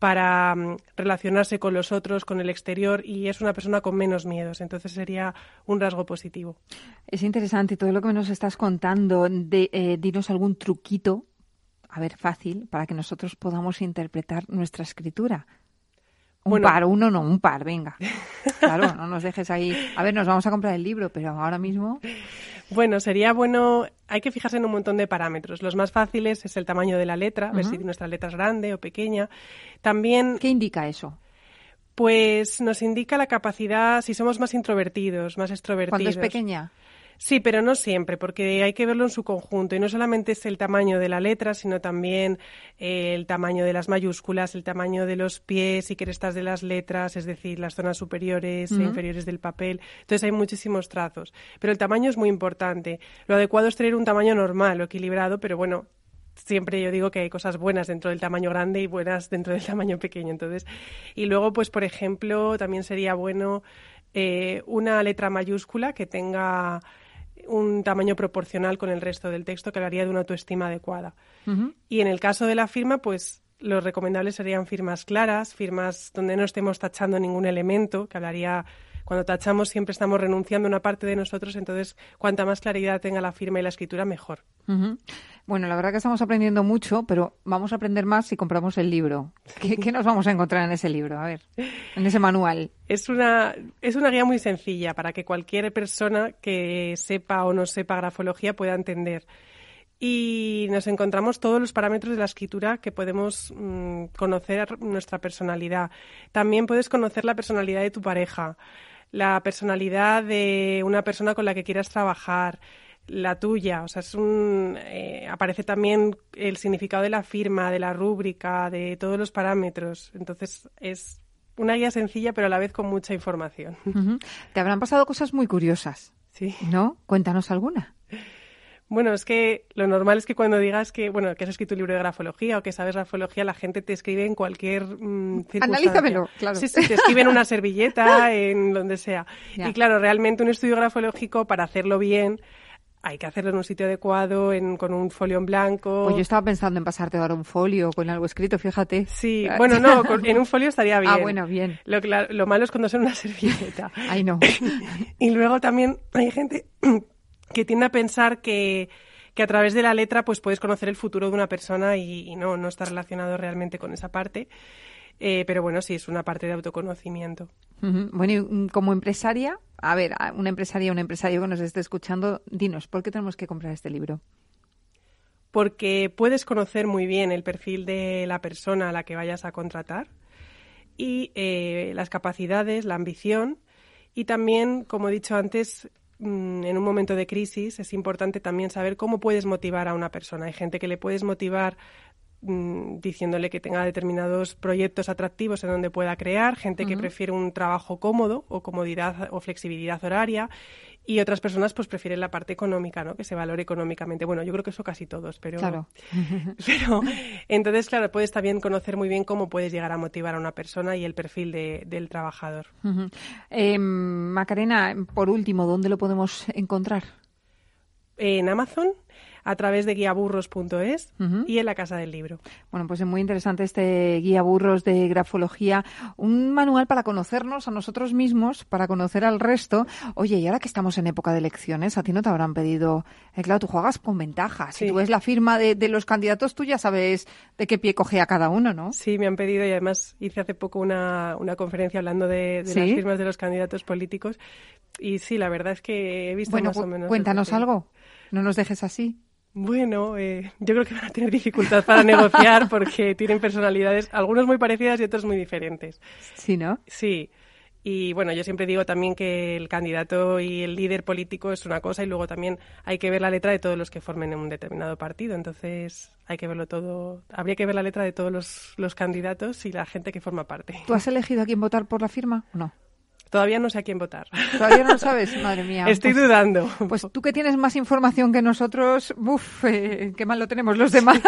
para mm, relacionarse con los otros, con el exterior y es una persona con menos miedos. Entonces sería un rasgo positivo. Es interesante todo lo que nos estás contando. De, eh, dinos algún truquito, a ver, fácil, para que nosotros podamos interpretar nuestra escritura. Un Bueno. par, uno no, un par, venga. Claro, no nos dejes ahí. A ver, nos vamos a comprar el libro, pero ahora mismo. Bueno, sería bueno, hay que fijarse en un montón de parámetros. Los más fáciles es el tamaño de la letra, ver Ujú. si nuestra letra es grande o pequeña. También... ¿Qué indica eso? Pues nos indica la capacidad, si somos más introvertidos, más extrovertidos. Cuando es pequeña. Sí, pero no siempre, porque hay que verlo en su conjunto. Y no solamente es el tamaño de la letra, sino también eh, el tamaño de las mayúsculas, el tamaño de los pies y crestas de las letras, es decir, las zonas superiores e inferiores del papel. Entonces hay muchísimos trazos. Pero el tamaño es muy importante. Lo adecuado es tener un tamaño normal o equilibrado, pero bueno, siempre yo digo que hay cosas buenas dentro del tamaño grande y buenas dentro del tamaño pequeño. Entonces, y luego, pues, por ejemplo, también sería bueno eh, una letra mayúscula que tenga un tamaño proporcional con el resto del texto que hablaría de una autoestima adecuada. Y en el caso de la firma, pues lo recomendable serían firmas claras, firmas donde no estemos tachando ningún elemento, que hablaría, cuando tachamos siempre estamos renunciando a una parte de nosotros, entonces cuanta más claridad tenga la firma y la escritura, mejor. Bueno, la verdad que estamos aprendiendo mucho, pero vamos a aprender más si compramos el libro. ¿Qué, qué nos vamos a encontrar en ese libro? A ver, en ese manual. Es una, es una guía muy sencilla para que cualquier persona que sepa o no sepa grafología pueda entender. Y nos encontramos todos los parámetros de la escritura que podemos mm, conocer nuestra personalidad. También puedes conocer la personalidad de tu pareja, la personalidad de una persona con la que quieras trabajar, la tuya. O sea, es un, eh, aparece también el significado de la firma, de la rúbrica, de todos los parámetros. Entonces es una guía sencilla, pero a la vez con mucha información. Te habrán pasado cosas muy curiosas. Sí. ¿No? Cuéntanos alguna. Bueno, es que lo normal es que cuando digas que, bueno, que has escrito un libro de grafología o que sabes grafología, la gente te escribe en cualquier mm, circunstancia. Analízamelo, claro. Sí, sí, te escriben una servilleta, en donde sea. Ya. Y claro, realmente un estudio grafológico, para hacerlo bien, hay que hacerlo en un sitio adecuado, en, con un folio en blanco. Pues yo estaba pensando en pasarte ahora un folio con algo escrito, fíjate. Sí, bueno, no, con- en un folio estaría bien. Ah, bueno, bien. Lo, lo malo es cuando son una servilleta. Ay, no. y luego también hay gente que tiende a pensar que, que a través de la letra pues puedes conocer el futuro de una persona y, y no, no está relacionado realmente con esa parte. Eh, pero bueno, sí, es una parte de autoconocimiento. Bueno, y mm, como empresaria, a ver, una empresaria, un empresario que nos esté escuchando, dinos, ¿por qué tenemos que comprar este libro? porque puedes conocer muy bien el perfil de la persona a la que vayas a contratar y eh, las capacidades, la ambición y también, como he dicho antes, en un momento de crisis es importante también saber cómo puedes motivar a una persona. Hay gente que le puedes motivar mm, diciéndole que tenga determinados proyectos atractivos en donde pueda crear, gente que prefiere un trabajo cómodo o comodidad o flexibilidad horaria y otras personas pues prefieren la parte económica, ¿no? Que se valore económicamente. Bueno, yo creo que eso casi todos, pero Claro. pero entonces claro, puedes también conocer muy bien cómo puedes llegar a motivar a una persona y el perfil de- del trabajador. Eh, Macarena, por último, ¿dónde lo podemos encontrar? En Amazon a través de guiaburros.es Ujú. y en la Casa del Libro. Bueno, pues es muy interesante este guía burros de grafología, un manual para conocernos a nosotros mismos, para conocer al resto. Oye, y ahora que estamos en época de elecciones, a ti no te habrán pedido, eh, claro, tú juegas con ventaja. Si Sí. tú ves la firma de, de los candidatos, tú ya sabes de qué pie coge a cada uno, ¿no? Sí, me han pedido y además hice hace poco una, una conferencia hablando de, de ¿Sí? las firmas de los candidatos políticos y sí, la verdad es que he visto Bueno, más o menos. cuéntanos algo. No nos dejes así. Bueno, eh, yo creo que van a tener dificultad para negociar porque tienen personalidades, algunos muy parecidas y otros muy diferentes. Sí, ¿no? Sí. Y bueno, yo siempre digo también que el candidato y el líder político es una cosa y luego también hay que ver la letra de todos los que formen un determinado partido. Entonces hay que verlo todo. Habría que ver la letra de todos los, los candidatos y la gente que forma parte. ¿Tú has elegido a quién votar por la firma o no? Todavía no sé a quién votar. Todavía no lo sabes, madre mía. Estoy Pues- dudando. Pues tú que tienes más información que nosotros, uff, eh, qué mal lo tenemos los demás.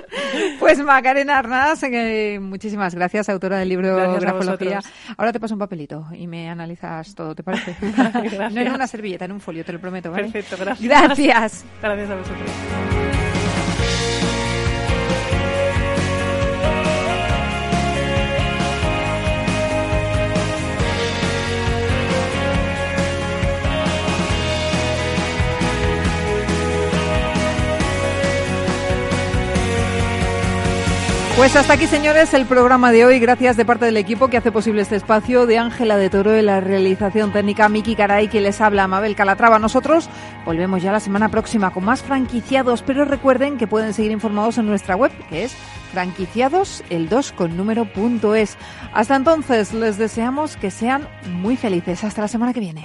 pues Macarena Arnaz, eh, muchísimas gracias, autora del libro Gracias Grafología. Ahora te paso un papelito y me analizas todo, ¿te parece? No en una servilleta, en un folio, te lo prometo, ¿vale? Perfecto, gracias. Gracias. Gracias a vosotros. Pues hasta aquí, señores, el programa de hoy. Gracias de parte del equipo que hace posible este espacio, de Ángela de Toro de la realización técnica, Miki Caray, que les habla, Mabel Calatrava. Nosotros volvemos ya la semana próxima con más franquiciados, pero recuerden que pueden seguir informados en nuestra web, que es franquiciadosel2 con número es. Hasta entonces, les deseamos que sean muy felices. Hasta la semana que viene.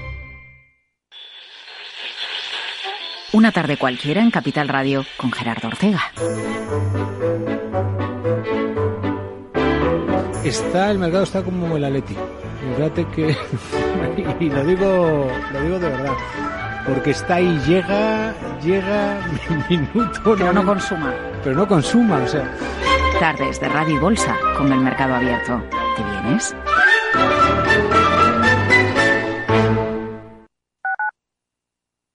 Una tarde cualquiera en Capital Radio con Gerardo Ortega. Está, el mercado está como el Atleti. Fíjate que, y lo digo, lo digo de verdad, porque está ahí, llega, llega, minuto. Pero no consuma. Pero no consuma, o sea. Tardes de Radio y Bolsa con el mercado abierto. ¿Te vienes?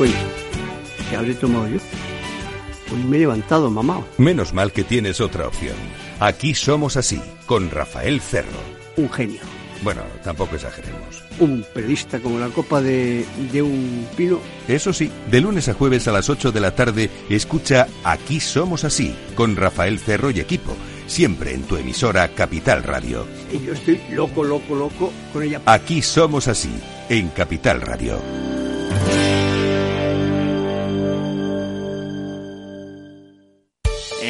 Oye, ¿qué habré tomado yo? Hoy me he levantado, mamá. Menos mal que tienes otra opción. Aquí somos así, con Rafael Cerro. Un genio. Bueno, tampoco exageremos. Un periodista como la copa de, de un pino. Eso sí, de lunes a jueves a las 8 de la tarde, escucha Aquí somos así, con Rafael Cerro y equipo, siempre en tu emisora Capital Radio. Y yo estoy loco, loco, loco con ella. Aquí somos así, en Capital Radio.